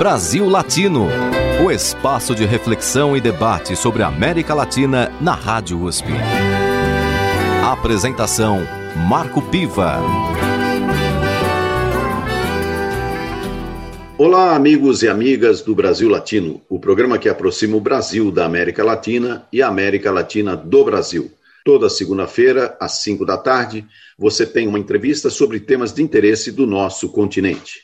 Brasil Latino, o espaço de reflexão e debate sobre a América Latina na Rádio USP. Apresentação Marco Piva. Olá, amigos e amigas do Brasil Latino, o programa que aproxima o Brasil da América Latina e a América Latina do Brasil. Toda segunda-feira, às 5 da tarde, você tem uma entrevista sobre temas de interesse do nosso continente.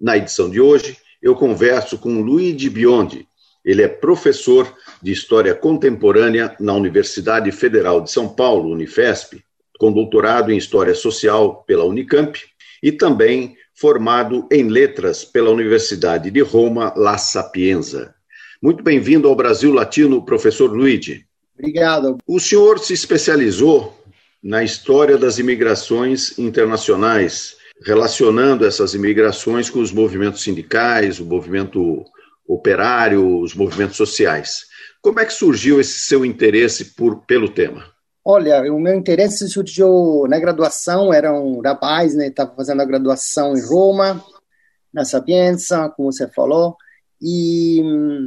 Na edição de hoje, eu converso com Luigi Biondi. Ele é professor de História Contemporânea na Universidade Federal de São Paulo, Unifesp, com doutorado em História Social pela Unicamp e também formado em Letras pela Universidade de Roma, La Sapienza. Muito bem-vindo ao Brasil Latino, professor Luigi. Obrigado. O senhor se especializou na história das imigrações internacionais, relacionando essas imigrações com os movimentos sindicais, o movimento operário, os movimentos sociais. Como é que surgiu esse seu interesse por, pelo tema? Olha, o meu interesse surgiu na graduação, era um rapaz, né, estava fazendo a graduação em Roma, na Sapienza, como você falou, e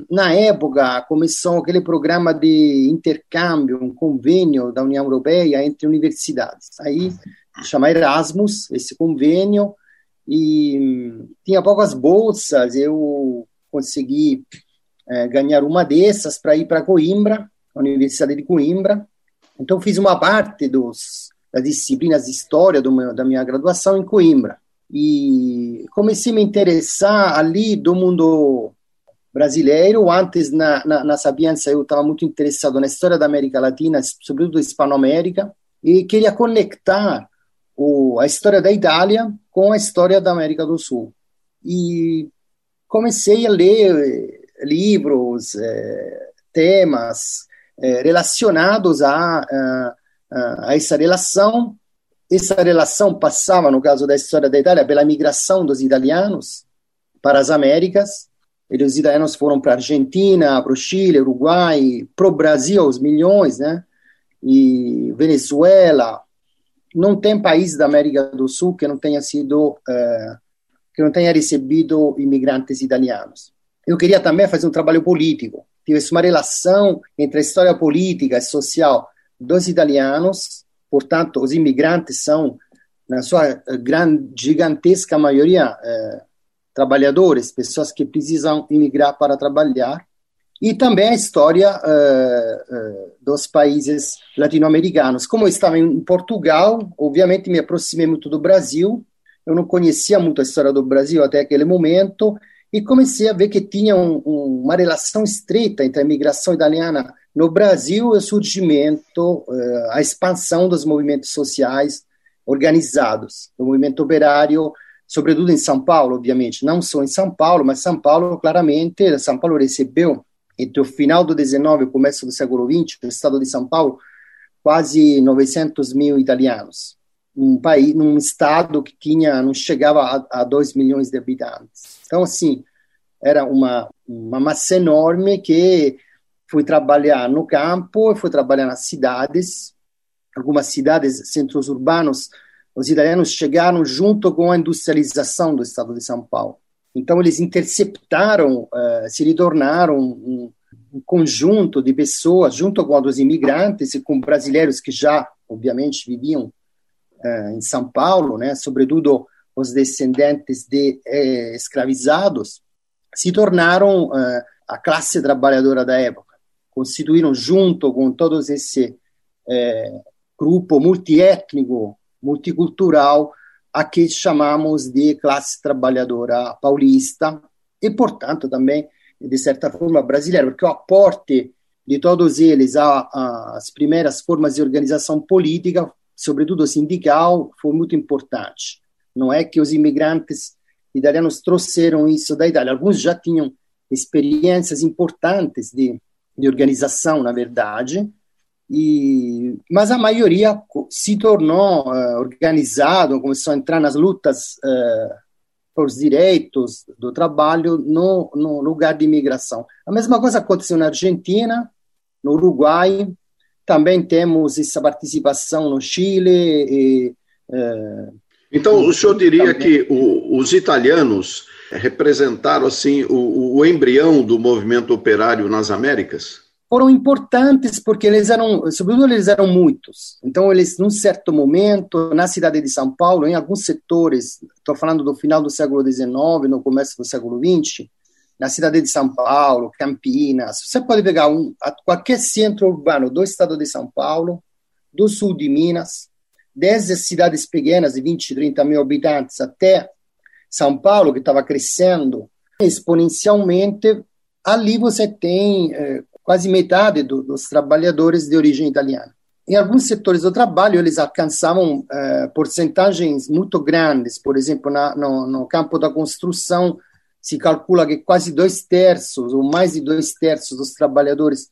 na época começou aquele programa de intercâmbio, um convênio da União Europeia entre universidades. Aí chama Erasmus, esse convênio, e tinha poucas bolsas, eu consegui é, ganhar uma dessas para ir para Coimbra, Universidade de Coimbra. Então fiz uma parte dos, das disciplinas de história meu, da minha graduação em Coimbra. E comecei a me interessar ali do mundo brasileiro. Antes, na, na, na eu estava muito interessado na história da América Latina, sobretudo da Hispanoamérica, e queria conectar o, a história da Itália com a história da América do Sul. E comecei a ler livros, eh, temas eh, relacionados a, a, a essa relação. Essa relação passava, no caso da história da Itália, pela migração dos italianos para as Américas, os italianos foram para a Argentina, para o Chile, Uruguai, para o Brasil, os milhões, né? E Venezuela. Não tem país da América do Sul que não tenha sido, uh, que não tenha recebido imigrantes italianos. Eu queria também fazer um trabalho político, tivesse uma relação entre a história política e social dos italianos, portanto, os imigrantes são, na sua grande, gigantesca maioria, uh, trabalhadores, pessoas que precisam imigrar para trabalhar, e também a história uh, uh, dos países latino-americanos. Como eu estava em Portugal, obviamente me aproximei muito do Brasil, eu não conhecia muito a história do Brasil até aquele momento, e comecei a ver que tinha um, um, uma relação estreita entre a imigração italiana no Brasil e o surgimento, uh, a expansão dos movimentos sociais organizados, o movimento operário sobretudo em São Paulo, obviamente, não só em São Paulo, mas São Paulo, claramente, São Paulo recebeu, entre o final do 19 e o começo do século 20, no estado de São Paulo, quase 900 mil italianos, um país, num estado que tinha, não chegava a, a 2 milhões de habitantes. Então, assim, era uma, uma massa enorme que fui trabalhar no campo, fui trabalhar nas cidades, algumas cidades, centros urbanos, os italianos chegaram junto com a industrialização do estado de São Paulo. Então, eles interceptaram, uh, se tornaram um, um, conjunto de pessoas, junto com os imigrantes e com brasileiros que já, obviamente, viviam uh, em São Paulo, né, sobretudo os descendentes de eh, escravizados, se tornaram uh, a classe trabalhadora da época. Constituíram, junto com todo esse grupo multiétnico multicultural a que chamamos de classe trabalhadora paulista e, portanto, também, de certa forma, brasileira, porque o aporte de todos eles às primeiras formas de organização política, sobretudo sindical, foi muito importante. Não é que os imigrantes italianos trouxeram isso da Itália, alguns já tinham experiências importantes de, de organização, na verdade, e, mas a maioria se tornou uh, organizado, começou a entrar nas lutas uh, por direitos do trabalho no, no, lugar de imigração. A mesma coisa aconteceu na Argentina, no Uruguai, também temos essa participação no Chile. E, uh, Então, o senhor diria que o, os italianos representaram assim o, o embrião do movimento operário nas Américas? Foram importantes porque eles eram, sobretudo eles eram muitos. Então eles, num certo momento, na cidade de São Paulo, em alguns setores, estou falando do final do século XIX, no começo do século XX, na cidade de São Paulo, Campinas, você pode pegar um, qualquer centro urbano do estado de São Paulo, do sul de Minas, desde cidades pequenas de 20, 30 mil habitantes até São Paulo, que estava crescendo exponencialmente, ali você tem eh, quase metade do, dos trabalhadores de origem italiana. Em alguns setores do trabalho, eles alcançavam uh, porcentagens muito grandes. Por exemplo, na, no, no, campo da construção, se calcula que quase dois terços, ou mais de dois terços dos trabalhadores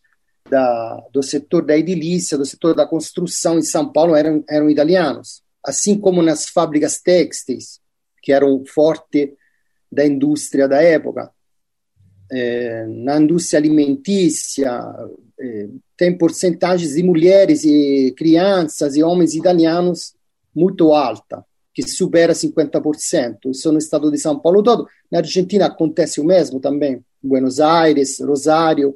da, do setor da edilícia, do setor da construção em São Paulo eram, eram italianos. Assim como nas fábricas têxteis, que eram forte da indústria da época é, na indústria alimentícia, é, tem porcentagens de mulheres e crianças e homens italianos muito alta, que supera 50%. Isso no estado de São Paulo todo. Na Argentina acontece o mesmo também. Buenos Aires, Rosário,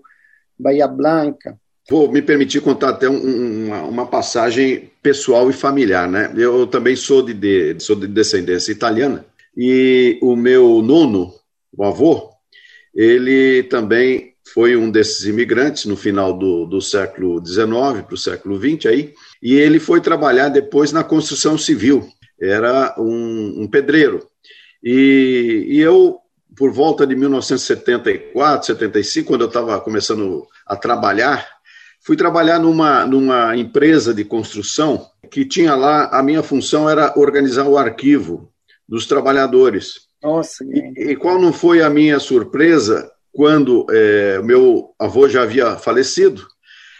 Bahia Blanca. Vou me permitir contar até um, uma, uma, passagem pessoal e familiar, né? Eu também sou de, de, sou de descendência italiana e o meu nono, o avô, ele também foi um desses imigrantes no final do, do século XIX para o século XX aí, e ele foi trabalhar depois na construção civil. Era um, um pedreiro. E, e, eu, por volta de 1974, 75, quando eu estava começando a trabalhar, fui trabalhar numa, numa empresa de construção que tinha lá, a minha função era organizar o arquivo dos trabalhadores. Nossa. E, e, qual não foi a minha surpresa quando é, meu avô já havia falecido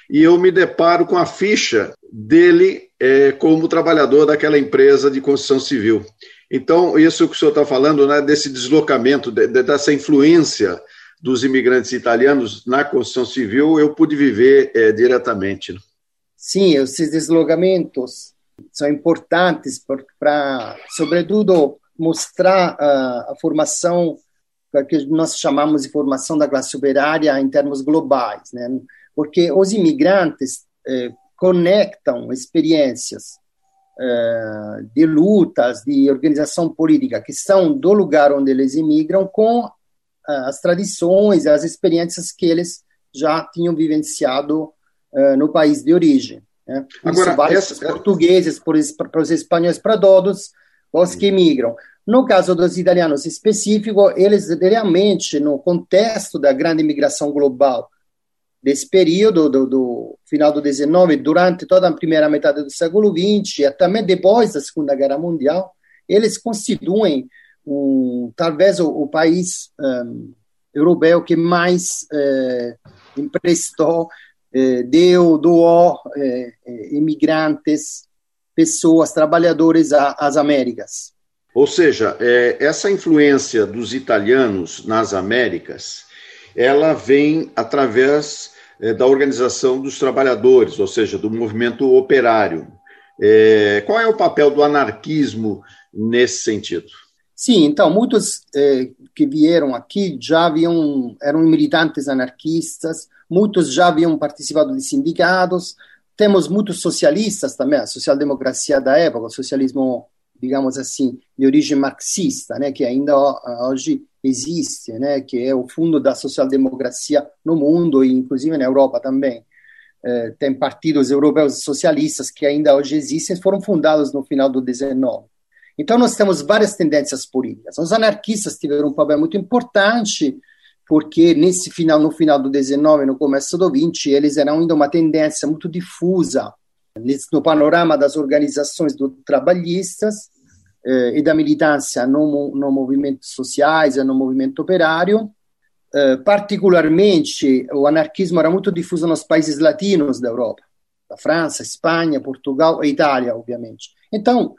e eu me deparo com a ficha dele é, como trabalhador daquela empresa de construção civil. Então, isso que o senhor está falando, né, desse deslocamento, de, de, dessa influência dos imigrantes italianos na construção civil, eu pude viver é, diretamente. Né? Sim, esses deslocamentos são importantes para, sobretudo, mostrar uh, a formação que nós chamamos de formação da classe operária em termos globais, né? Porque os imigrantes eh, conectam experiências eh, de lutas, de organização política que são do lugar onde eles imigram com uh, as tradições as experiências que eles já tinham vivenciado no país de origem. Né? Agora, Isso essa... portugueses, para os espanhóis, para todos os que imigram. No caso dos italianos específico, eles realmente, no contexto da grande imigração global desse período, do, do final do 19, durante toda a primeira metade do século 20 e também depois da Segunda Guerra Mundial, eles constituem um, talvez o, o país um, europeu que mais eh, emprestou, eh, deu, doou eh, imigrantes, pessoas, trabalhadores às Américas. Ou seja, é, essa influência dos italianos nas Américas, ela vem através é, da organização dos trabalhadores, ou seja, do movimento operário. É, qual é o papel do anarquismo nesse sentido? Sim, então, muitos é, que vieram aqui já haviam, eram militantes anarquistas, muitos já haviam participado de sindicatos, temos muitos socialistas também, a social-democracia da época, o socialismo digamos assim, de origem marxista, né, que ainda hoje existe, né, que é o fundo da social-democracia no mundo e inclusive na Europa também. É, tem partidos europeus socialistas que ainda hoje existem, foram fundados no final do 19. Então nós temos várias tendências políticas. Os anarquistas tiveram um papel muito importante porque nesse final, no final do 19, no começo do 20, eles eram ainda uma tendência muito difusa no panorama das organizações do, trabalhistas eh, e da militância no, no movimentos sociais e no movimento operário. Eh, particularmente, o anarquismo era muito difuso nos países latinos da Europa, da França, Espanha, Portugal e Itália, obviamente. Então,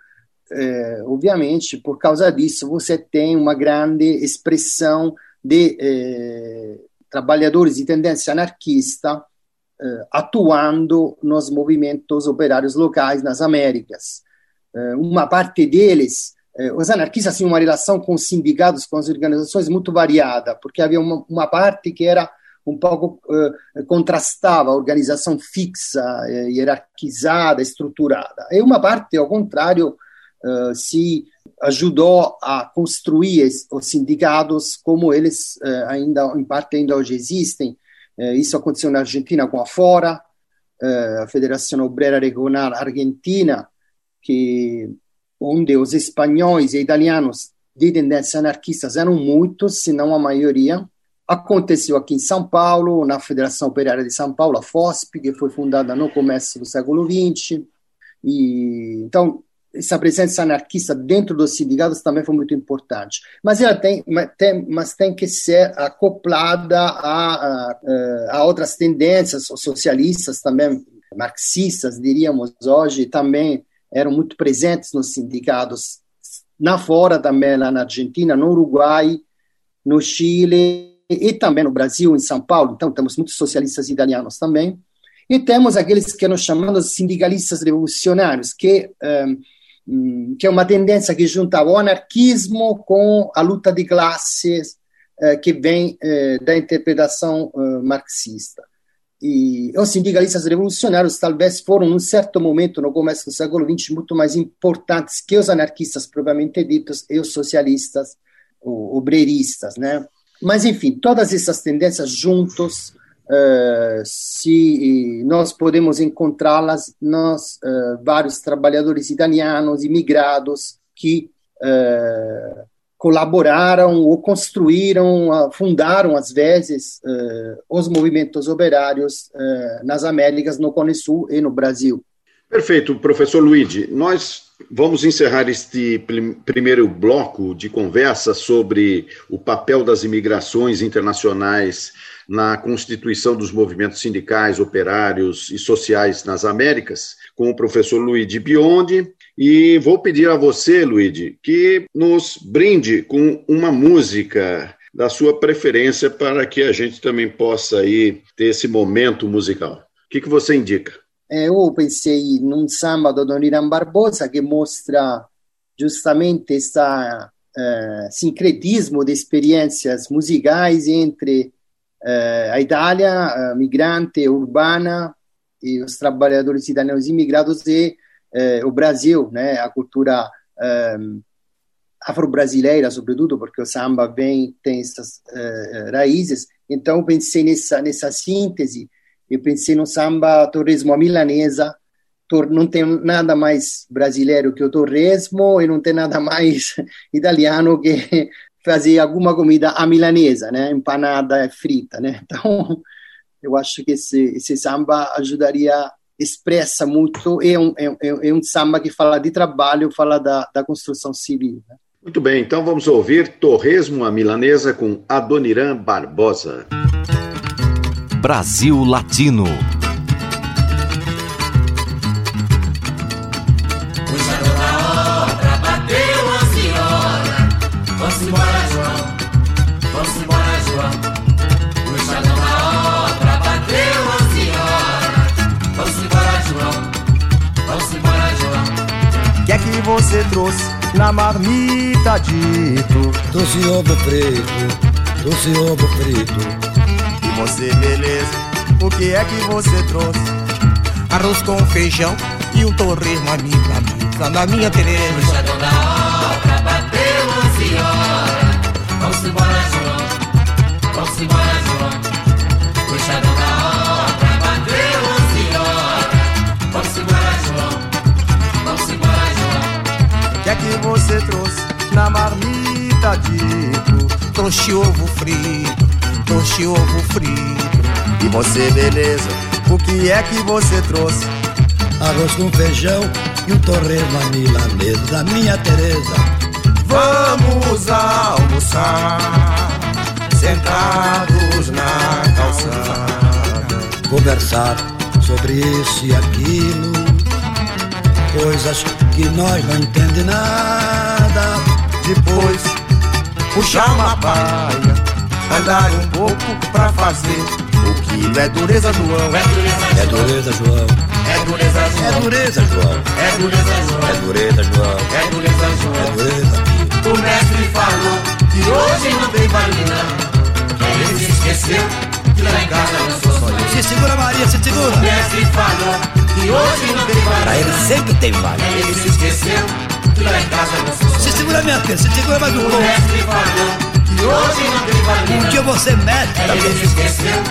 eh, obviamente, por causa disso, você tem uma grande expressão de eh, trabalhadores de tendência anarquista atuando nos movimentos operários locais nas Américas. uma parte deles, os anarquistas tinham uma relação com os sindicatos, com as organizações muito variada, porque havia uma, uma parte que era um pouco contrastava a organização fixa, hierarquizada, estruturada, e uma parte, ao contrário, se ajudou a construir os sindicatos como eles ainda, em parte, ainda hoje existem. Isso aconteceu na Argentina com a Fora, a Federação Obrera Regional Argentina, que onde os espanhóis e italianos de tendência anarquistas eram muitos, se não a maioria. Aconteceu aqui em São Paulo, na Federação Operária de São Paulo, a FOSP, que foi fundada no começo do século XX. E, então, essa presença anarquista dentro dos sindicatos também foi muito importante. Mas ela tem, tem mas tem que ser acoplada a, a, a outras tendências socialistas também, marxistas, diríamos hoje, também eram muito presentes nos sindicatos, na fora também, lá na Argentina, no Uruguai, no Chile e também no Brasil, em São Paulo. Então, temos muitos socialistas italianos também. E temos aqueles que nós chamamos de sindicalistas revolucionários, que um, Hum, que é uma tendência que junta o anarquismo com a luta de classes eh, que vem eh, da interpretação eh, marxista. E os sindicalistas revolucionários talvez foram, num certo momento, no começo do século XX, muito mais importantes que os anarquistas propriamente ditos e os socialistas, obreiristas, né? Mas, enfim, todas essas tendências juntos Uh, se nós podemos encontrá-las nos uh, vários trabalhadores italianos imigrados que uh, colaboraram ou construíram, fundaram às vezes os movimentos operários nas Américas, no Cone Sul e no Brasil. Perfeito, professor Luigi. Nós vamos encerrar este primeiro bloco de conversa sobre o papel das imigrações internacionais na constituição dos movimentos sindicais, operários e sociais nas Américas, com o professor Luigi Biondi. E vou pedir a você, Luigi, que nos brinde com uma música da sua preferência para que a gente também possa aí ter esse momento musical. O que, que você indica? É, eu pensei num samba do Don Irã Barbosa que mostra justamente esse uh, sincretismo de experiências musicais entre eh, a Itália, migrante, urbana, e os trabalhadores italianos imigrados e eh, o Brasil, né, a cultura eh, afro-brasileira, sobretudo, porque o samba vem, tem essas eh, raízes. Então, pensei nessa, nessa síntese, eu pensei no samba torresmo milanesa, não tem nada mais brasileiro que o torresmo e não tem nada mais italiano que fazer alguma comida à milanesa, né? Empanada frita, né? Então, eu acho que esse, esse samba ajudaria, expressa muito, é um, é, é um samba que fala de trabalho, fala da, da construção civil. Né? Muito bem, então vamos ouvir Torresmo à Milanesa com Adoniran Barbosa. Brasil Latino. Você trouxe na marmita dito. Doce ovo preto, doce ovo frito E você, beleza, o que é que você trouxe? Arroz com feijão e um torresmo a minha amiga, na minha Tereza. Puxa toda hora, bateu 11 horas Vamos embora, João, vamos embora, trouxe na marmita dito Trouxe ovo frito, trouxe ovo frito. E você, beleza, o que é que você trouxe? Arroz com feijão e um torresmo à milanesa da minha Tereza. Vamos almoçar sentados na calçada, Conversar sobre isso e aquilo Coisas que nós não entendemos. nada depois puxar uma paia, andar um pouco pra fazer o que é dureza, João, é dureza, É dureza, João, É dureza, João. É dureza, João. É dureza, João. É dureza, João. É dureza, É João. dureza, tio. O mestre falou que hoje não tem não. Ele se esqueceu que lá em casa não sou só eu. Se segura, Maria, se segura. O mestre falou que hoje não tem Pra baile ele sempre tem vale. Ele se esqueceu que lá em casa não sou Se segura, minha filha, se segura mais um O pouco. mestre falou que hoje não tem baile Um dia você mete Ele também. se esqueceu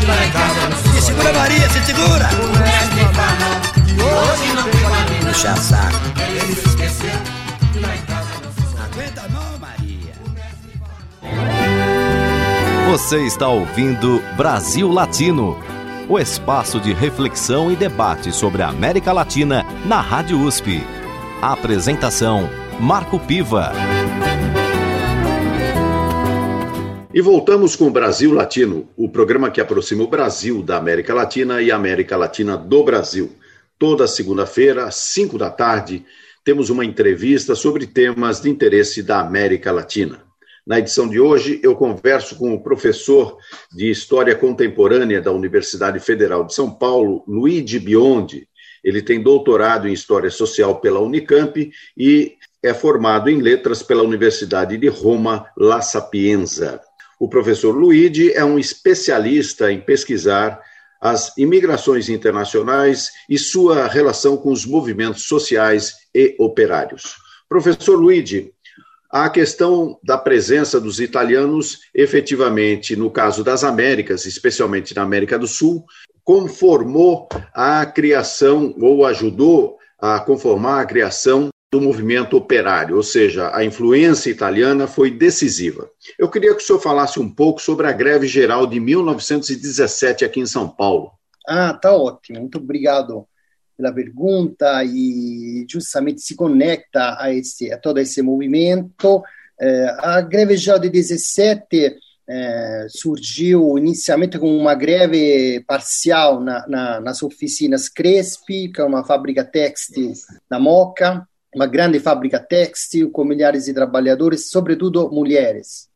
que lá em casa não sou Se segura, Maria, se segura. O mestre falou que hoje não tem não. Puxa saco. Ele se esqueceu que lá em casa não sou só eu. Aguenta não, Maria. Você está ouvindo Brasil Latino, o espaço de reflexão e debate sobre a América Latina na Rádio USP. Apresentação: Marco Piva. E voltamos com o Brasil Latino, o programa que aproxima o Brasil da América Latina e a América Latina do Brasil. Toda segunda-feira, às 5 da tarde, temos uma entrevista sobre temas de interesse da América Latina. Na edição de hoje, eu converso com o professor de História Contemporânea da Universidade Federal de São Paulo, Luigi Biondi. Ele tem doutorado em História Social pela Unicamp e é formado em Letras pela Universidade de Roma La Sapienza. O professor Luigi é um especialista em pesquisar as imigrações internacionais e sua relação com os movimentos sociais e operários. Professor Luigi, a questão da presença dos italianos, efetivamente, no caso das Américas, especialmente na América do Sul, conformou a criação ou ajudou a conformar a criação do movimento operário, ou seja, a influência italiana foi decisiva. Eu queria que o senhor falasse um pouco sobre a greve geral de 1917 aqui em São Paulo. Ah, tá ótimo. Muito obrigado pela pergunta e justamente se conecta a, esse, a todo esse movimento. Eh, a greve geral de 17 surgiu inicialmente como uma greve parcial na, na, nas oficinas Crespi, que é uma fábrica têxtil na Moca, uma grande fábrica têxtil com milhares de trabalhadores, sobretudo mulheres.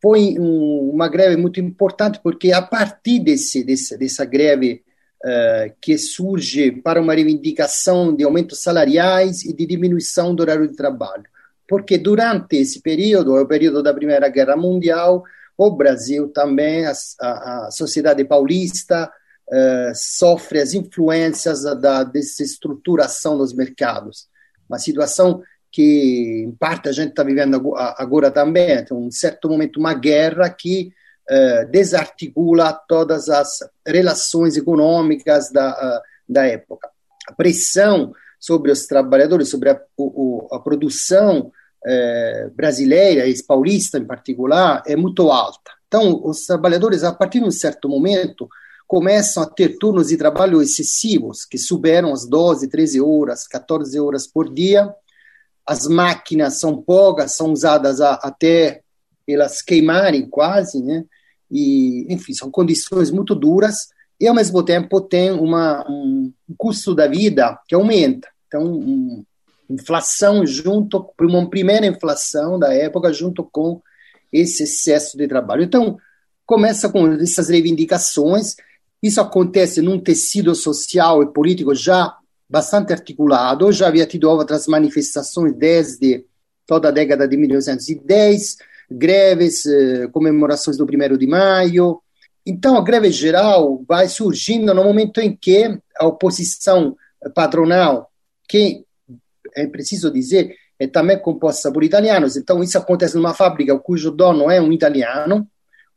Foi um, uma greve muito importante porque a partir desse, desse dessa greve uh, que surge para uma reivindicação de aumentos salariais e de diminuição do horário de trabalho, porque durante esse período, o período da Primeira Guerra Mundial, o Brasil também, a, a, sociedade paulista uh, sofre as influências da desestruturação dos mercados uma situação que, em parte, a gente está vivendo agora também. Tem um certo momento, uma guerra que uh, desarticula todas as relações econômicas da, uh, da época. A pressão sobre os trabalhadores, sobre a, o, a produção uh, brasileira e paulista em particular, é muito alta. Então, os trabalhadores, a partir de um certo momento, começam a ter turnos de trabalho excessivos, que superam as 12, 13 horas, 14 horas por dia. As máquinas são poucas, são usadas a, até elas queimarem quase, né? E, enfim, são condições muito duras e, ao mesmo tempo, tem uma, um custo da vida que aumenta. Então, um, inflação junto, uma primeira inflação da época junto com esse excesso de trabalho. Então, começa com essas reivindicações isso acontece num tecido social e político já bastante articulado. Já havia tido outras manifestações desde toda a década de 1910, greves, comemorações do 1 de maio. Então, a greve geral vai surgindo no momento em que a oposição patronal, que é preciso dizer, é também composta por italianos. Então, isso acontece numa fábrica cujo dono é um italiano,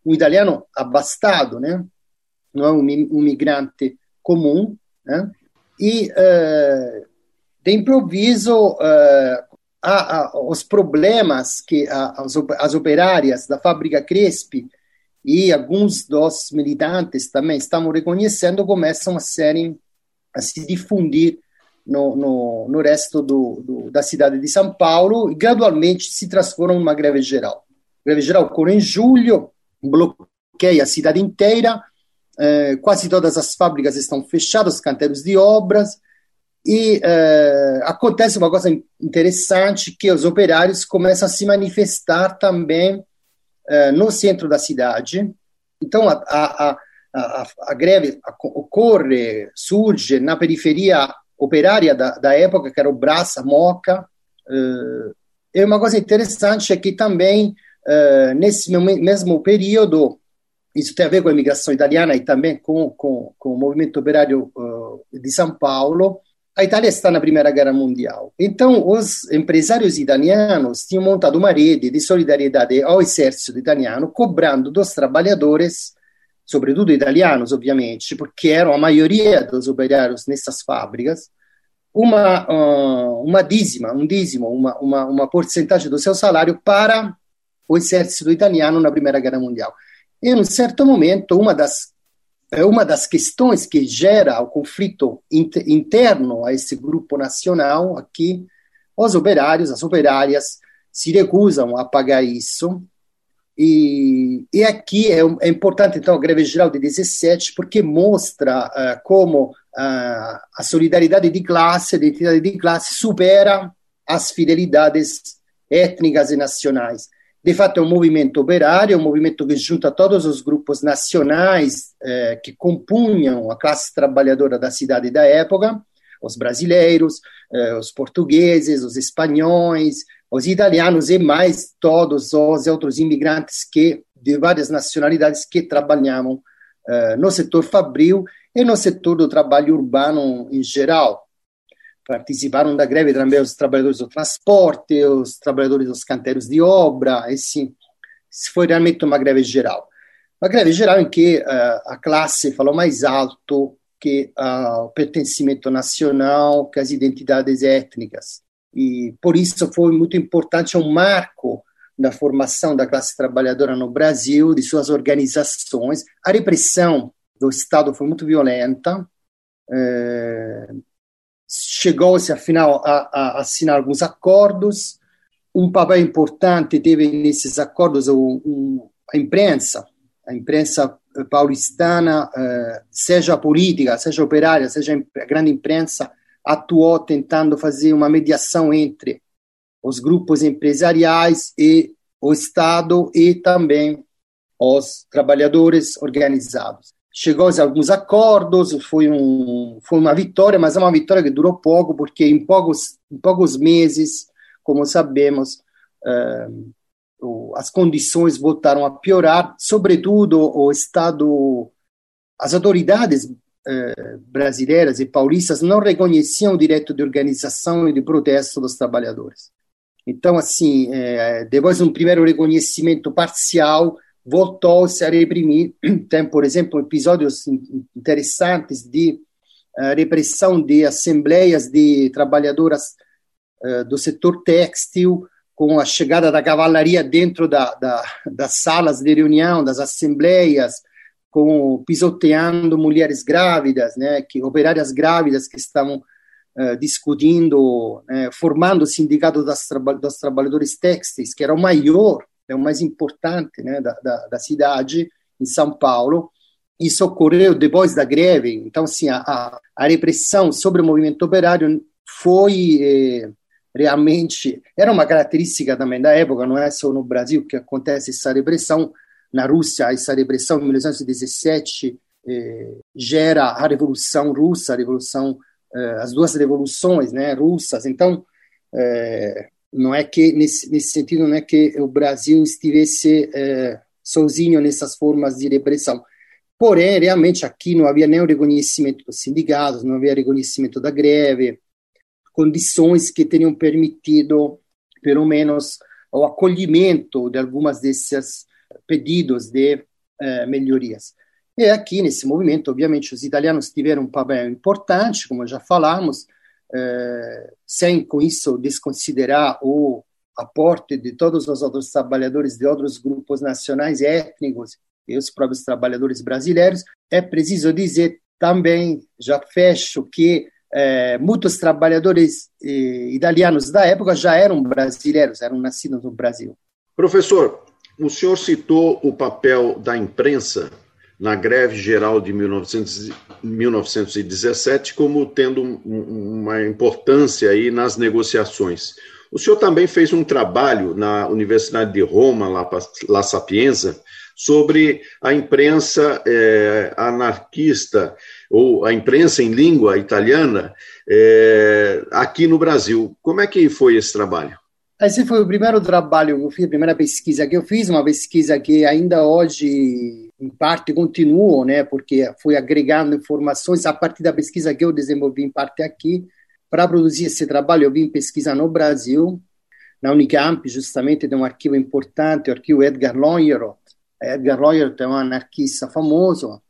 um italiano abastado, né? não é um, um migrante comum, né? e uh, de improviso uh, há, há os problemas que as, as operárias da fábrica Crespi e alguns dos militantes também estavam reconhecendo começam a serem a se difundir no, no, no resto do, do, da cidade de São Paulo e gradualmente se transformam em uma greve geral. A greve geral ocorre em julho, bloqueia a cidade inteira, eh, quase todas as fábricas estão fechadas, os canteiros de obras, e eh, acontece uma coisa interessante, que os operários começam a se manifestar também eh, no centro da cidade. Então, a, a, a, a greve ocorre, surge na periferia operária da, da época, que era o Brás, a Moca. E uma coisa interessante é que também, uh, nesse mesmo período, isso tem a ver com a imigração italiana e também com, com, com o movimento operário uh, de São Paulo, a Itália está na Primeira Guerra Mundial. Então, os empresários italianos tinham montado uma rede de solidariedade ao exército italiano, cobrando dos trabalhadores, sobretudo italianos, obviamente, porque eram a maioria dos operários nessas fábricas, uma, uh, uma dízima, um dízimo, uma, uma, uma porcentagem do seu salário para o exército italiano na Primeira Guerra Mundial. E, em um certo momento, uma das é uma das questões que gera o conflito interno a esse grupo nacional aqui, os operários, as operárias se recusam a pagar isso. E, e aqui é, é, importante, então, a greve geral de 17, porque mostra uh, como uh, a solidariedade de classe, a identidade de classe, supera as fidelidades étnicas e nacionais. De fato, é um movimento operário, é um movimento que junta todos os grupos nacionais eh, que compunham a classe trabalhadora da cidade da época, os brasileiros, os portugueses, os espanhóis, os italianos e mais todos os outros imigrantes que de várias nacionalidades que trabalhavam eh, no setor fabril e no setor do trabalho urbano em geral participaram da greve também os trabalhadores do transporte, os trabalhadores dos canteiros de obra, e sim, foi realmente uma greve geral. Uma greve geral em que uh, a classe falou mais alto que uh, o pertencimento nacional, que as identidades étnicas. E por isso foi muito importante um marco da formação da classe trabalhadora no Brasil, de suas organizações. A repressão do Estado foi muito violenta. Eh, chegou-se, afinal, a, a, assinar alguns acordos. Um papel importante teve nesses acordos o, o, a imprensa, a imprensa paulistana, eh, seja política, seja operária, seja a grande imprensa, atuou tentando fazer uma mediação entre os grupos empresariais e o Estado e também os trabalhadores organizados. Chegou a alguns acordos, foi, um, foi uma vitória, mas é uma vitória que durou pouco, porque em poucos, em poucos meses, como sabemos, uh, as condições voltaram a piorar, sobretudo o Estado, as autoridades uh, brasileiras e paulistas não reconheciam o direito de organização e de protesto dos trabalhadores. Então, assim, eh, depois de um primeiro reconhecimento parcial, voltou-se a reprimir. Tem, por exemplo, episódios interessantes de uh, repressão de assembleias de trabalhadoras do setor têxtil, com a chegada da cavalaria dentro da, da, das salas de reunião, das assembleias, com pisoteando mulheres grávidas, né, que operárias grávidas que estavam uh, discutindo, né, formando o sindicato das, trabalhadores têxteis, que era o maior é o mais importante né, da, da, da, cidade, em São Paulo. Isso ocorreu depois da greve, então, assim, a, a repressão sobre o movimento operário foi eh, realmente. Era uma característica também da época, não é só no Brasil que acontece essa repressão. Na Rússia, essa repressão, em 1917, eh, gera a Revolução Russa, a Revolução, eh, as duas revoluções né, russas. Então, eh, não é que nesse, nesse sentido não é que o Brasil estivesse é, sozinho nessas formas de repressão. Porém, realmente aqui não havia o reconhecimento dos sindicatos, não havia reconhecimento da greve, condições que teriam permitido, pelo menos, o acolhimento de algumas desses pedidos de eh, melhorias. E aqui, nesse movimento, obviamente, os italianos tiveram um papel importante, como já falamos, eh, sem com isso desconsiderar o aporte de todos os outros trabalhadores de outros grupos nacionais e étnicos e os próprios trabalhadores brasileiros, é preciso dizer também, já fecho, que eh, muitos trabalhadores eh, italianos da época já eram brasileiros, eram nascidos no Brasil. Professor, o senhor citou o papel da imprensa na greve geral de 1900, 1917 como tendo uma importância aí nas negociações. O senhor também fez um trabalho na Universidade de Roma, La, La Sapienza, sobre a imprensa é, anarquista ou a imprensa em língua italiana é, aqui no Brasil. Como é que foi esse trabalho? Esse foi o primeiro trabalho que eu fiz, a primeira pesquisa que eu fiz, uma pesquisa que ainda hoje, em parte, continuo, né, porque fui agregando informações a partir da pesquisa que eu desenvolvi em parte aqui. Para produzir esse trabalho, eu vim pesquisar no Brasil, na Unicamp, justamente, tem um arquivo importante, o arquivo Edgar Loyerot. Edgar Loyerot é um anarquista famoso,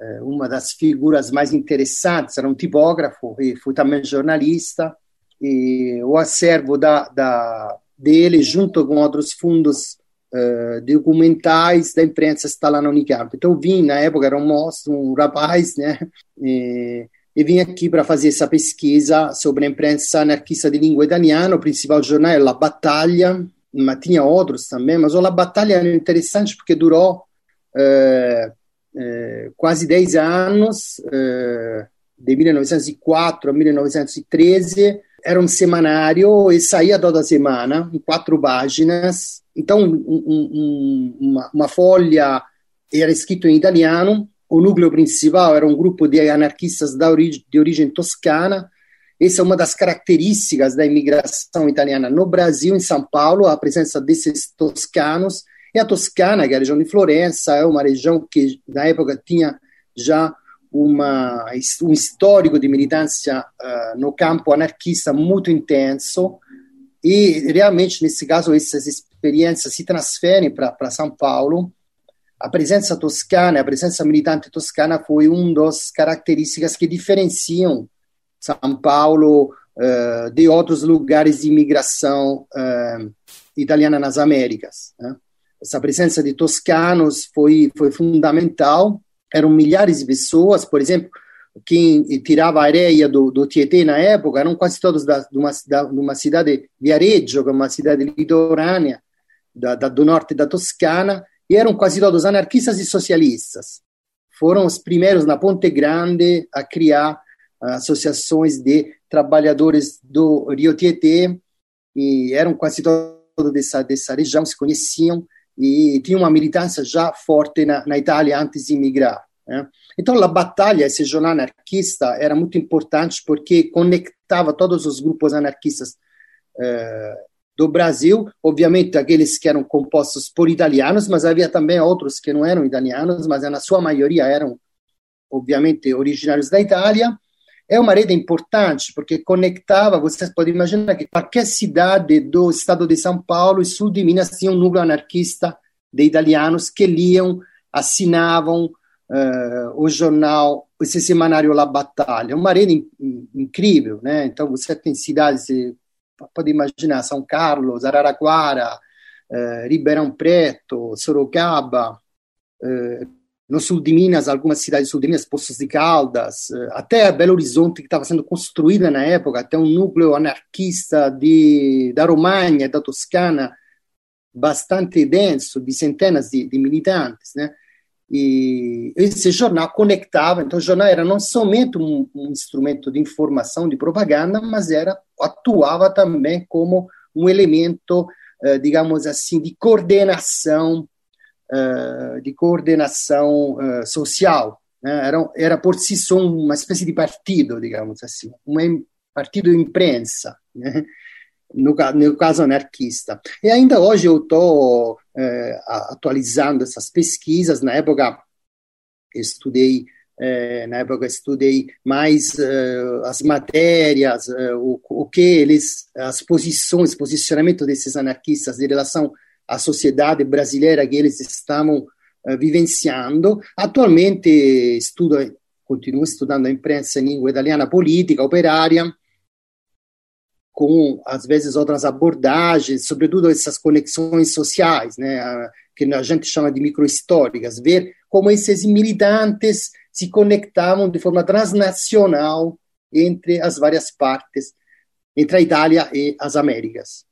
é, uma das figuras mais interessantes, era um tipógrafo e foi também jornalista e o acervo da, da, dele, junto com outros fundos uh, documentais da imprensa, está lá na Unicamp. Então, vim, na época, era um moço, um rapaz, né? E, e vim aqui para fazer essa pesquisa sobre a imprensa anarquista de língua italiana. O principal jornal é La Battaglia, mas tinha outros também, mas o La Battaglia era interessante porque durou uh, uh, quase 10 anos, de 1904 a 1913, era um semanário e saía toda semana, em quatro páginas. Então, um, um, uma, uma folha era escrito em italiano, o núcleo principal era um grupo de anarquistas origem, de origem toscana. Essa é uma das características da imigração italiana no Brasil, em São Paulo, a presença desses toscanos. E a Toscana, que é a região de Florença, é uma região que, na época, tinha já uma, um histórico de militância uh, no campo anarquista muito intenso e realmente nesse caso essas experiências se transferem para São Paulo. A presença toscana, a presença militante toscana foi uma das características que diferenciam São Paulo uh, de outros lugares de imigração uh, italiana nas Américas. Né? Essa presença de toscanos foi, foi fundamental eram milhares de pessoas, por exemplo, quem tirava areia do, do Tietê na época eram quase todos da, de, uma, da, de uma cidade, Viareggio, que é uma cidade litorânea da, da, do norte da Toscana, e eram quase todos anarquistas e socialistas. Foram os primeiros na Ponte Grande a criar associações de trabalhadores do Rio Tietê, e eram quase todos dessa, dessa região, se conheciam, e tinha uma militância já forte na, na Itália antes de migrar. Né? Então, a batalha, jornal anarquista, era muito importante porque conectava todos os grupos anarquistas eh, do Brasil, obviamente aqueles que eram compostos por italianos, mas havia também outros que não eram italianos, mas na sua maioria eram, obviamente, originários da Itália. É uma rede importante porque conectava, vocês podem imaginar que qualquer cidade do estado de São Paulo e sul de Minas tinha um núcleo anarquista de italianos que liam, assinavam uh, o jornal, esse semanário La Batalha. Uma rede in, incrível, né? Então você tem cidades, pode imaginar, São Carlos, Araraquara, uh, Ribeirão Preto, Sorocaba, uh, no sul de Minas, algumas cidades do sul de Minas, Poços de Caldas, eh, até Belo Horizonte, que estava sendo construída na época, até um núcleo anarquista de, da Romagna, da Toscana, bastante denso, de centenas de, de militantes, né? E esse jornal conectava, então o jornal era não somente um, um instrumento de informação, de propaganda, mas era atuava também como um elemento, eh, digamos assim, de coordenação de coordenação uh, social. Né? Era, era por si só uma espécie de partido, digamos assim, um partido de imprensa, né? no, no, caso anarquista. E ainda hoje eu estou uh, atualizando essas pesquisas. Na época, estudei na época estudei mais as matérias, o, o, que eles, as posições, posicionamento desses anarquistas em relação a sociedade brasileira que eles estavam uh, vivenciando. Atualmente estudo, continuo estudando a imprensa em língua italiana política, operária, com às vezes outras abordagens, sobretudo essas conexões sociais, né, que a gente chama de microhistóricas, ver como esses militantes se conectavam de forma transnacional entre as várias partes, entre a Itália e as Américas.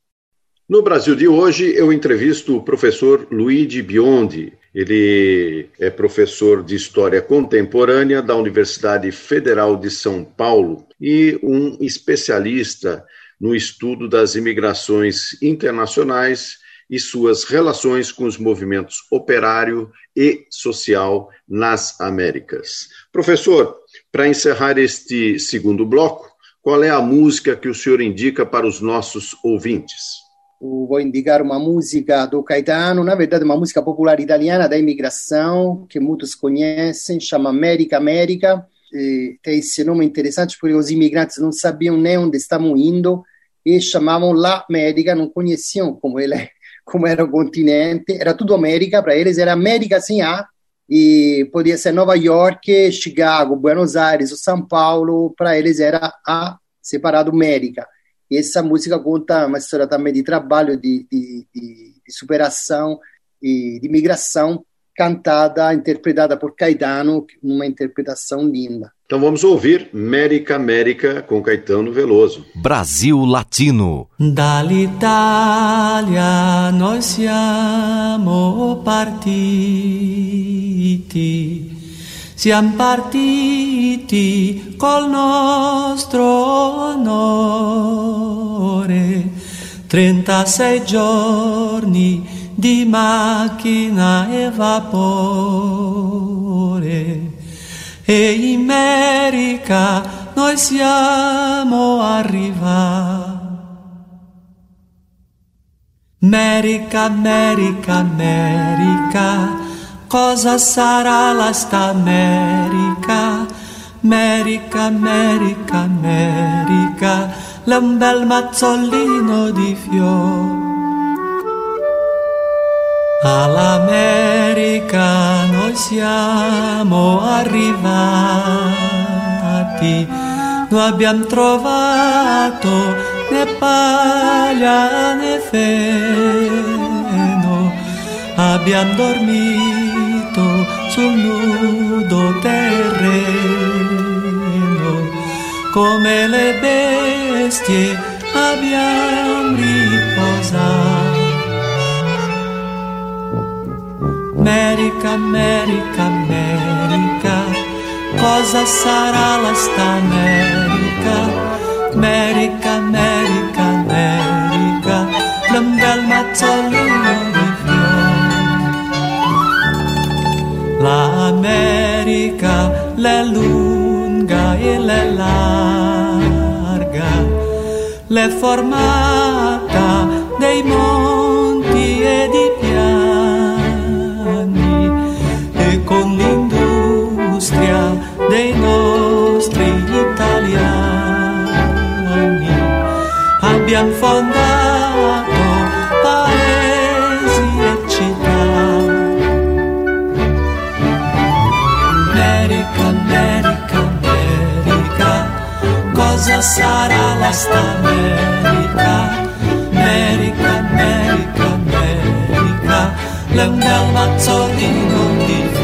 No Brasil de hoje, eu entrevisto o professor Luigi Biondi. Ele é professor de História Contemporânea da Universidade Federal de São Paulo e um especialista no estudo das imigrações internacionais e suas relações com os movimentos operário e social nas Américas. Professor, para encerrar este segundo bloco, qual é a música que o senhor indica para os nossos ouvintes? Vou indicar uma música do Caetano, na verdade uma música popular italiana da imigração, que muitos conhecem, chama América América, tem esse nome interessante porque os imigrantes não sabiam nem onde estavam indo e chamavam La América, não conheciam como ele como era o continente, era tudo América, para eles era América sem A, e podia ser Nova York, Chicago, Buenos Aires, ou São Paulo, para eles era A separado América. E essa música conta uma história também de trabalho, de, de, de, de superação e de migração, cantada, interpretada por Caetano, numa interpretação linda. Então vamos ouvir América América com Caetano Veloso. Brasil Latino. Dall'Italia noi siamo partiti siamo partiti col nostro onore, 36 giorni di macchina e vapore. E in America noi siamo arrivati. America, America, America cosa sarà la sta America, America, America, America, un bel mazzolino di fiori. All'America noi siamo arrivati, noi abbiamo trovato né paglia né feno, abbiamo dormito sul nudo terreno, come le bestie abbiamo riposato. America, America, America, cosa sarà la sta America? America, America, America, un bel mazzolino L'America l'è lunga e l'è larga, l'è formata dei monti e di piani e con l'industria dei nostri italiani. Abbiamo fondato cosa sarà la sta America, America, America, America, un bel mazzolino di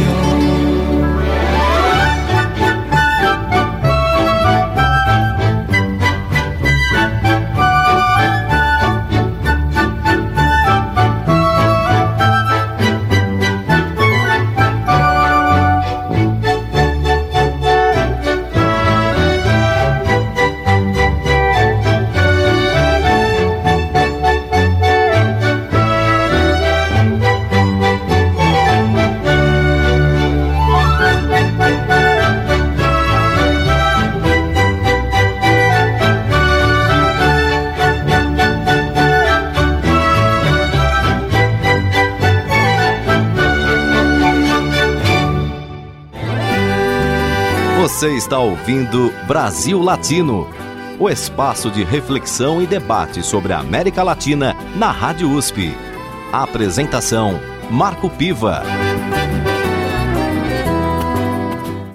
Você está ouvindo Brasil Latino, o espaço de reflexão e debate sobre a América Latina na Rádio USP. A apresentação: Marco Piva.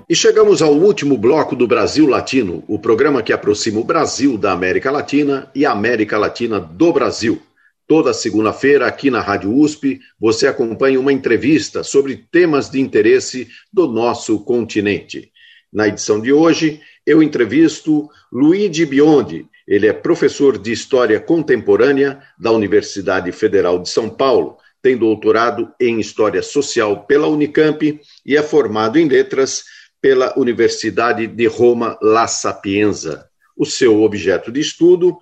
E chegamos ao último bloco do Brasil Latino, o programa que aproxima o Brasil da América Latina e a América Latina do Brasil. Toda segunda-feira, aqui na Rádio USP, você acompanha uma entrevista sobre temas de interesse do nosso continente. Na edição de hoje, eu entrevisto Luigi Biondi. Ele é professor de História Contemporânea da Universidade Federal de São Paulo, tem doutorado em História Social pela Unicamp e é formado em Letras pela Universidade de Roma La Sapienza. O seu objeto de estudo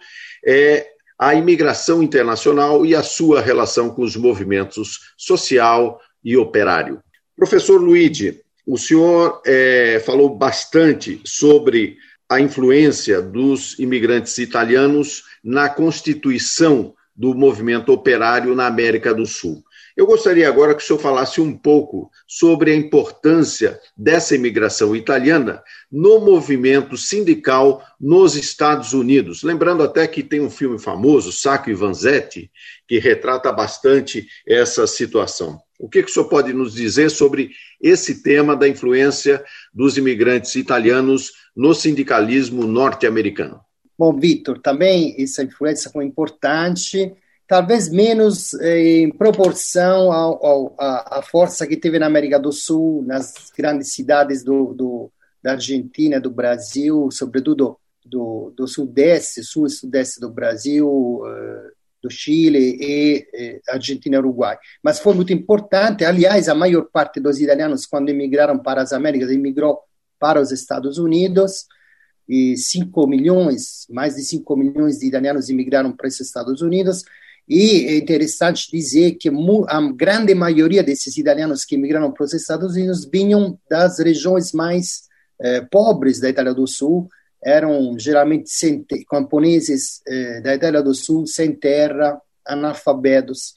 é a imigração internacional e a sua relação com os movimentos social e operário. Professor Luigi, o senhor é, falou bastante sobre a influência dos imigrantes italianos na constituição do movimento operário na América do Sul. Eu gostaria agora que o senhor falasse um pouco sobre a importância dessa imigração italiana no movimento sindical nos Estados Unidos. Lembrando até que tem um filme famoso, Sacco e Vanzetti, que retrata bastante essa situação. O que, que o senhor pode nos dizer sobre esse tema da influência dos imigrantes italianos no sindicalismo norte-americano? Bom, Vitor, também essa influência foi importante talvez menos eh, em proporção ao, ao, à, força que teve na América do Sul, nas grandes cidades do, do da Argentina, do Brasil, sobretudo do, do sudeste, sul e sudeste do Brasil, eh, do Chile e eh, Argentina e Uruguai. Mas foi muito importante, aliás, a maior parte dos italianos, quando emigraram para as Américas, emigrou para os Estados Unidos, e 5 milhões, mais de 5 milhões de italianos imigraram para os Estados Unidos, e é interessante dizer que a grande maioria desses italianos que migraram para os Estados Unidos vinham das regiões mais eh, pobres da Itália do Sul, eram geralmente camponeses eh, da Itália do Sul, sem terra, analfabetos.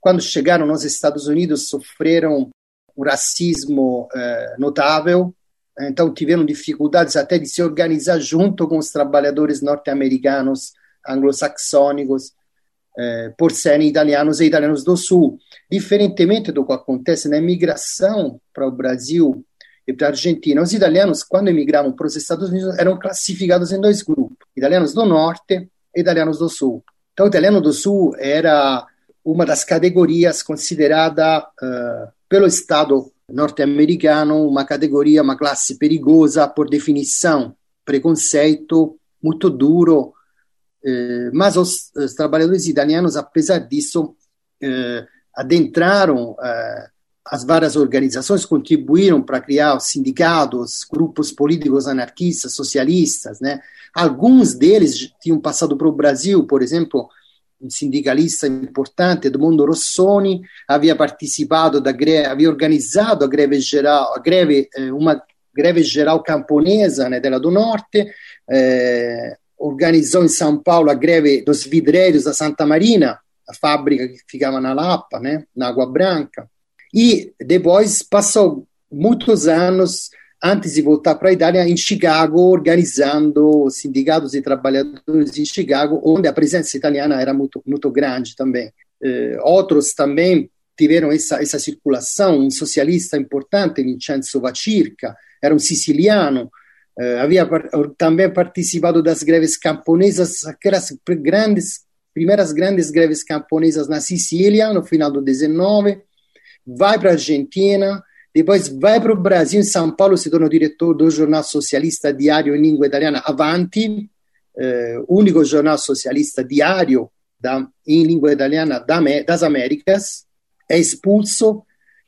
Quando chegaram nos Estados Unidos, sofreram um racismo eh, notável, então tiveram dificuldades até de se organizar junto com os trabalhadores norte-americanos, anglo-saxônicos, eh, por serem italianos e italianos do Sul. Diferentemente do que acontece na imigração para o Brasil para a Argentina, os italianos, quando emigravam para os Estados Unidos, eram classificados em dois grupos: italianos do Norte e italianos do Sul. Então, o italiano do Sul era uma das categorias considerada uh, pelo Estado norte-americano uma categoria, uma classe perigosa por definição, preconceito muito duro eh, mas os, os, trabalhadores italianos, apesar disso, eh, adentraram as várias organizações, contribuíram para criar os sindicatos, grupos políticos anarquistas, socialistas. Né? Alguns deles tinham passado para o Brasil, por exemplo, um sindicalista importante, Edmondo Rossoni, havia participado da greve, havia organizado a greve geral, a greve, uma greve geral camponesa né, dela do Norte, eh, em São Paulo a greve dos vidreiros da Santa Marina, a fábrica que ficava na Lapa, né, na Água Branca. E depois passou muitos anos antes de voltar para a Itália, em Chicago, organizando sindicatos de trabalhadores em Chicago, onde a presença italiana era muito, muito grande também. Eh, outros também tiveram essa, essa circulação, um socialista importante, Vincenzo Vacirca, era um siciliano, Uh, havia também participado das greves camponesas, aquelas grandes, primeiras grandes greves camponesas na Sicília, no final do 19, vai para a Argentina, depois vai para o Brasil, em São Paulo, se torna diretor do jornal socialista diário em língua italiana. Avanti, uh, único jornal socialista diário da, em língua italiana da, das Américas, é expulso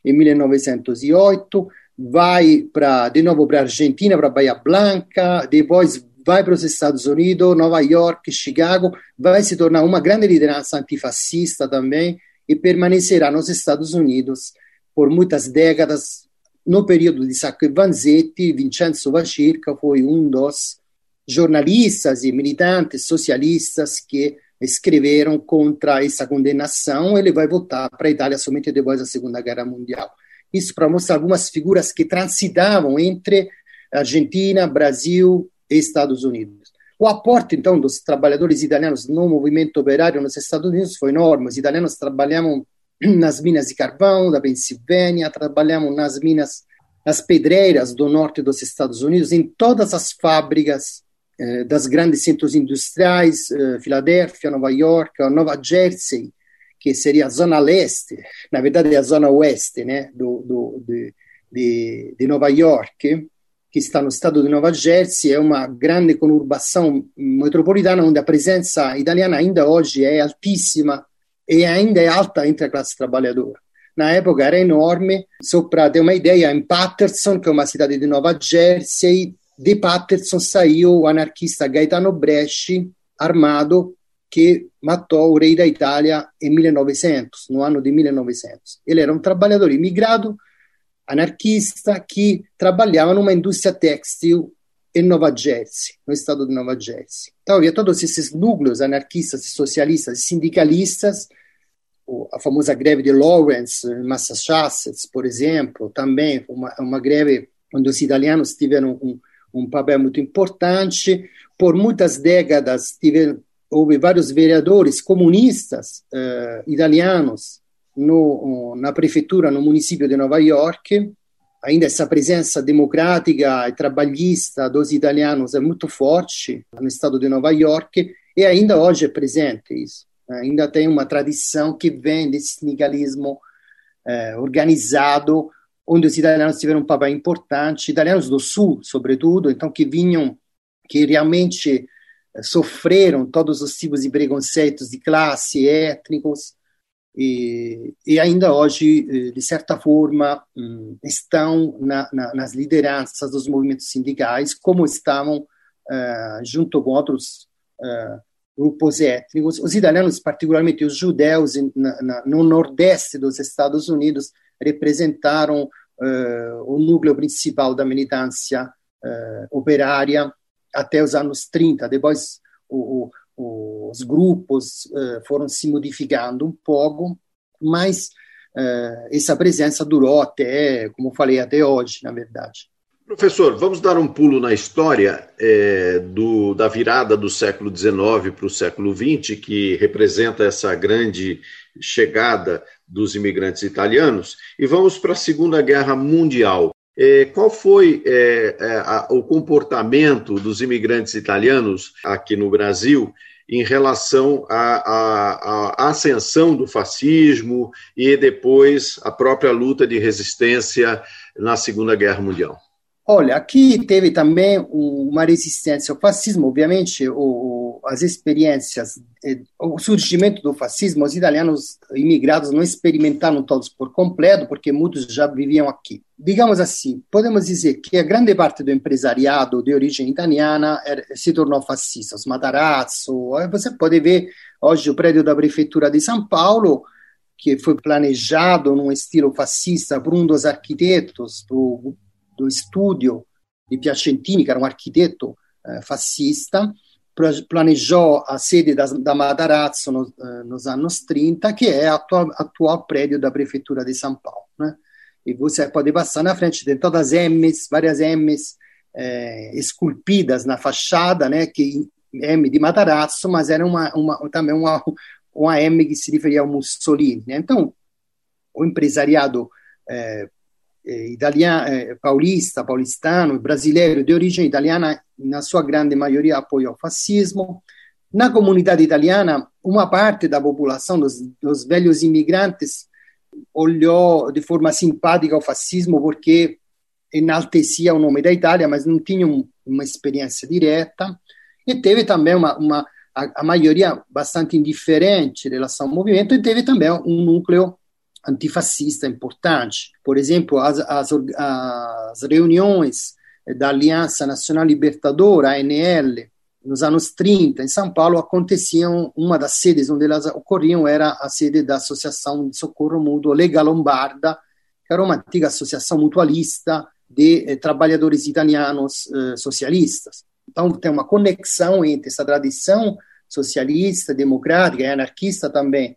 em 1908, vai para de novo para a Argentina, para Bahia Blanca, depois vai para os Estados Unidos, Nova York, Chicago, vai se tornar uma grande liderança antifascista também e permanecerá nos Estados Unidos por muitas décadas. No período de Sacco Vanzetti, Vincenzo Vacirca foi um dos jornalistas e militantes socialistas que escreveram contra essa condenação. Ele vai voltar para a Itália somente depois da Segunda Guerra Mundial. Isso para mostrar algumas figuras que transitavam entre Argentina, Brasil e Estados Unidos. O aporte, então, dos trabalhadores italianos no movimento operário nos Estados Unidos foi enorme. Os italianos trabalhavam nas minas de carvão da Pensilvânia, trabalhavam nas minas, nas pedreiras do norte dos Estados Unidos, em todas as fábricas eh, das grandes centros industriais, eh, Filadélfia, Nova York, Nova Jersey, que seria a zona leste, na verdade é a zona oeste né, do, do, de, de, de Nova York, que está no estado de Nova Jersey, é uma grande conurbação metropolitana onde a presença italiana ainda hoje é altíssima e ainda é alta entre a classe trabalhadora. Na época era enorme, só para ter uma ideia, em Patterson, que é uma cidade de Nova Jersey, de Patterson saiu o anarquista Gaetano Bresci, armado, que matou o rei da Itália em 1900, no ano de 1900. Ele era um trabalhador imigrado, anarquista, que trabalhava numa indústria têxtil em Nova Jersey, no estado de Nova Jersey. Então havia todos esses núcleos anarquistas, socialistas e sindicalistas, a famosa greve de Lawrence, em Massachusetts, por exemplo, também uma, uma greve onde os italianos tiveram um, um papel muito importante. Por muitas décadas tiveram, houve vários vereadores comunistas uh, italianos no, na prefeitura, no município de Nova York. Ainda essa presença democrática e trabalhista dos italianos é muito forte no estado de Nova York e ainda hoje é presente isso. Ainda tem uma tradição que vem desse sindicalismo eh, organizado, onde os italianos tiveram um papel importante, italianos do sul, sobretudo, então que vinham, que realmente sofreram todos os tipos de preconceitos de classe, étnicos, e, e ainda hoje, eh, de certa forma, hum, estão na, na, nas lideranças dos movimentos sindicais, como estavam uh, junto com outros uh, grupos étnicos. Os italianos, particularmente os judeus, na, no nordeste dos Estados Unidos, representaram uh, o núcleo principal da militância operária até os anos 30. Depois, o, o, os grupos uh, foram se modificando um pouco, mas uh, essa presença durou até, como falei, até hoje, na verdade. Professor, vamos dar um pulo na história é, do, da virada do século XIX para o século XX, que representa essa grande chegada dos imigrantes italianos, e vamos para a Segunda Guerra Mundial. É, qual foi é, é, o comportamento dos imigrantes italianos aqui no Brasil em relação à, à, ascensão do fascismo e depois a própria luta de resistência na Segunda Guerra Mundial? Olha, aqui teve também uma resistência ao fascismo, obviamente, o, as experiências, eh, o surgimento do fascismo, os italianos imigrados não experimentaram todos por completo, porque muitos já viviam aqui. Digamos assim, podemos dizer que a grande parte do empresariado de origem italiana se tornou fascista, os Matarazzo, eh, você pode ver hoje o prédio da prefeitura de São Paulo, que foi planejado num estilo fascista por um dos arquitetos, por do estúdio di Piacentini, que era um arquiteto eh, fascista, planejou a sede da, da Matarazzo no, eh, nos anos 30, que é o atual, atual prédio da Prefeitura de São Paulo. Né? E você pode passar na frente, tem todas as M's, várias M's eh, esculpidas na fachada, né, que M de Matarazzo, mas era uma, uma, também uma, uma M que se referia ao Mussolini. Né? Então, o empresariado eh, eh, italiano, eh, paulista, paulistano, brasileiro de origem italiana, na sua grande maioria apoiou o fascismo. Na comunidade italiana, uma parte da população, dos, dos velhos imigrantes, olhou de forma simpática o fascismo porque enaltecia o nome da Itália, mas não tinham uma experiência direta. E teve também uma, uma a, a maioria bastante indiferente em relação ao movimento, e teve também um núcleo antifascista importante. Por exemplo, as, as, as reuniões da Aliança Nacional Libertadora, ANL, nos anos 30, em São Paulo, aconteciam, uma das sedes onde elas ocorriam era a sede da Associação de Socorro Mútuo Lega Lombarda, que era uma antiga associação mutualista de eh, trabalhadores italianos eh, socialistas. Então, tem uma conexão entre essa tradição socialista, democrática e anarquista também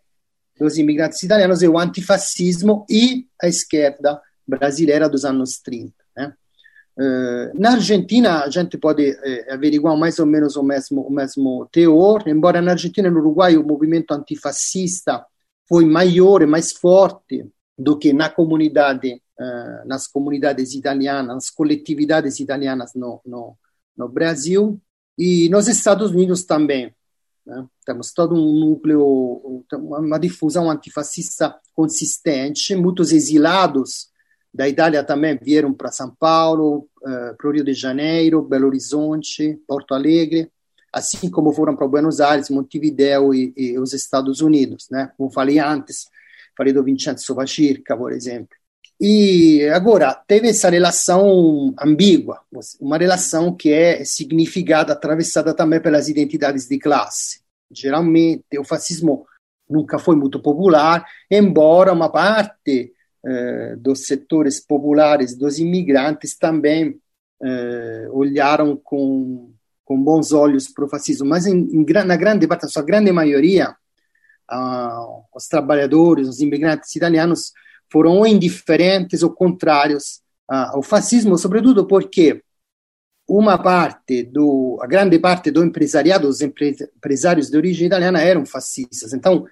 dos imigrantes italianos é o antifascismo e a esquerda brasileira dos anos 30. Né? Uh, na Argentina, a gente pode eh, averiguar mais ou menos o mesmo, o mesmo teor, embora na Argentina e no Uruguai o movimento antifascista foi maior e mais forte do que na comunidade, uh, nas comunidades italianas, nas coletividades italianas no, no, no Brasil, e nos Estados Unidos também. Né? Temos todo um núcleo, uma difusão antifascista consistente. Muitos exilados da Itália também vieram para São Paulo, uh, para o Rio de Janeiro, Belo Horizonte, Porto Alegre, assim como foram para Buenos Aires, Montevideo e, e os Estados Unidos. Né? Como falei antes, falei do Vincenzo Vacirca, por exemplo. E agora, teve essa relação ambígua, uma relação que é significada, atravessada também pelas identidades de classe. geralmente o fascismo nunca foi muito popular, embora uma parte eh, dos setores populares dos imigrantes também eh, olharam com, com bons olhos para o fascismo, mas em, em, na grande parte, na sua grande maioria, ah, os trabalhadores, os imigrantes italianos foram indiferentes ou contrários ao fascismo, sobretudo porque uma parte do, a grande parte do empresariado, os empresários de origem italiana eram fascistas. Então,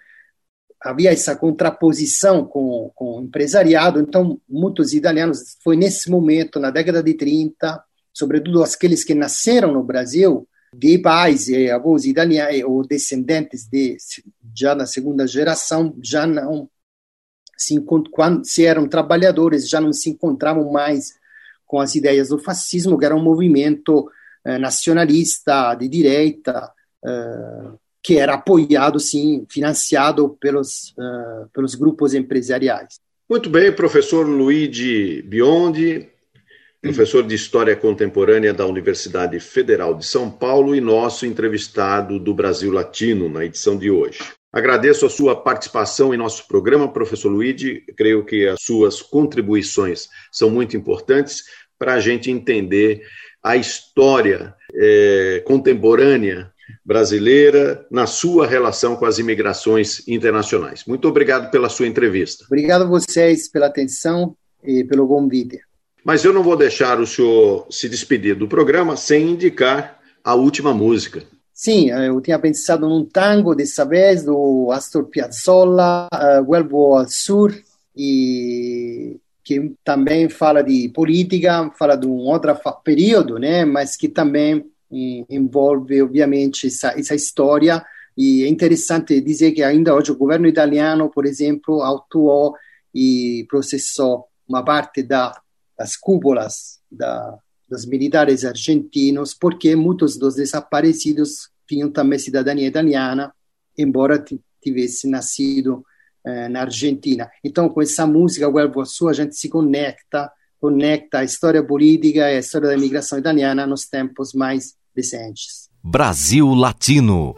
havia essa contraposição com, com o empresariado. Então, muitos italianos, foi nesse momento, na década de 30, sobretudo aqueles que nasceram no Brasil, de pais e avós italianos ou descendentes de já na segunda geração, já não se quando se eram trabalhadores, já não se encontravam mais com as ideias do fascismo, que era um movimento eh, nacionalista de direita, eh, que era apoiado, sim, financiado pelos, uh, pelos grupos empresariais. Muito bem, professor Luigi Biondi, professor de História Contemporânea da Universidade Federal de São Paulo e nosso entrevistado do Brasil Latino na edição de hoje. Agradeço a sua participação em nosso programa, professor Luigi. Creio que as suas contribuições são muito importantes para a gente entender a história é, contemporânea brasileira na sua relação com as imigrações internacionais. Muito obrigado pela sua entrevista. Obrigado a vocês pela atenção e pelo convite. Mas eu não vou deixar o senhor se despedir do programa sem indicar a última música. Sim, eu tinha pensado num tango dessa vez do Astor Piazzolla, uh, Vuelvo al Sur, e que também fala de política, fala de um outro período, né, mas que também envolve obviamente essa, essa história e é interessante dizer que ainda hoje o governo italiano, por exemplo, autuou e processou uma parte da, das cúpulas da, dos militares argentinos, porque muitos dos desaparecidos tinham também cidadania italiana, embora tivesse nascido eh, na Argentina. Então, com essa música, Guerra Sua, a gente se conecta, conecta a história política e a história da imigração italiana nos tempos mais Vicentes. Brasil Latino.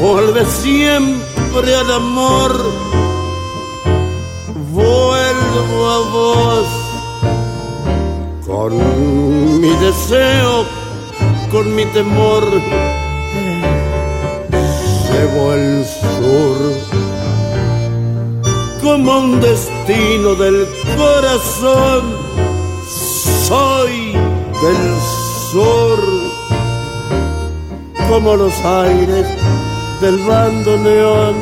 Vuelve siempre al amor, vuelvo a vos con mi deseo, con mi temor. Llevo el sur como un destino del corazón, soy del sur como los aires del bandoneón.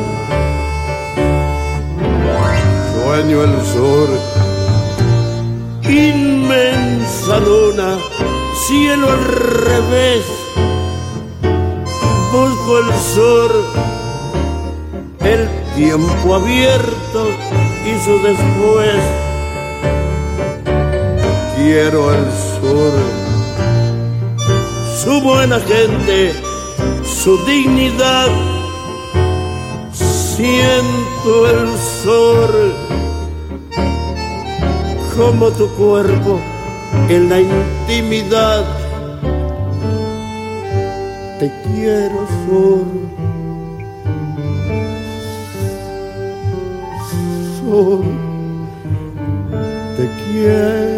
Sueño el sur, inmensa luna, cielo al revés. Busco el sur, el tiempo abierto y su después. Quiero el sur, su buena gente su dignidad. Siento el sol como tu cuerpo en la intimidad. Te quiero sol. Sol, te quiero.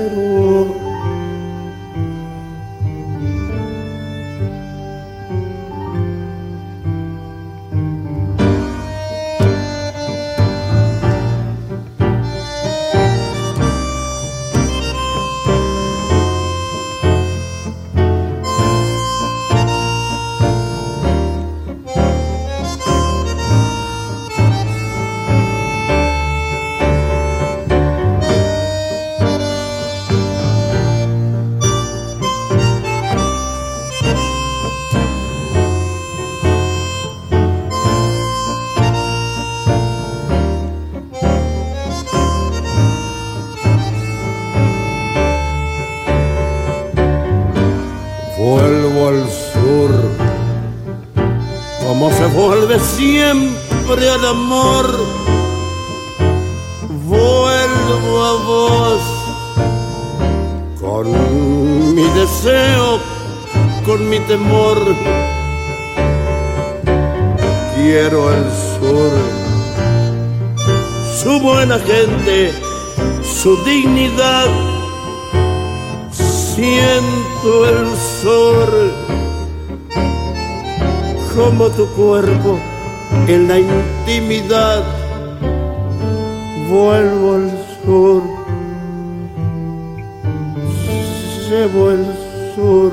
Siempre al amor, vuelvo a vos con mi deseo, con mi temor. Quiero el sur, su buena gente, su dignidad. Siento el sol como tu cuerpo en la intimidad. Vuelvo al sur, llevo el sur,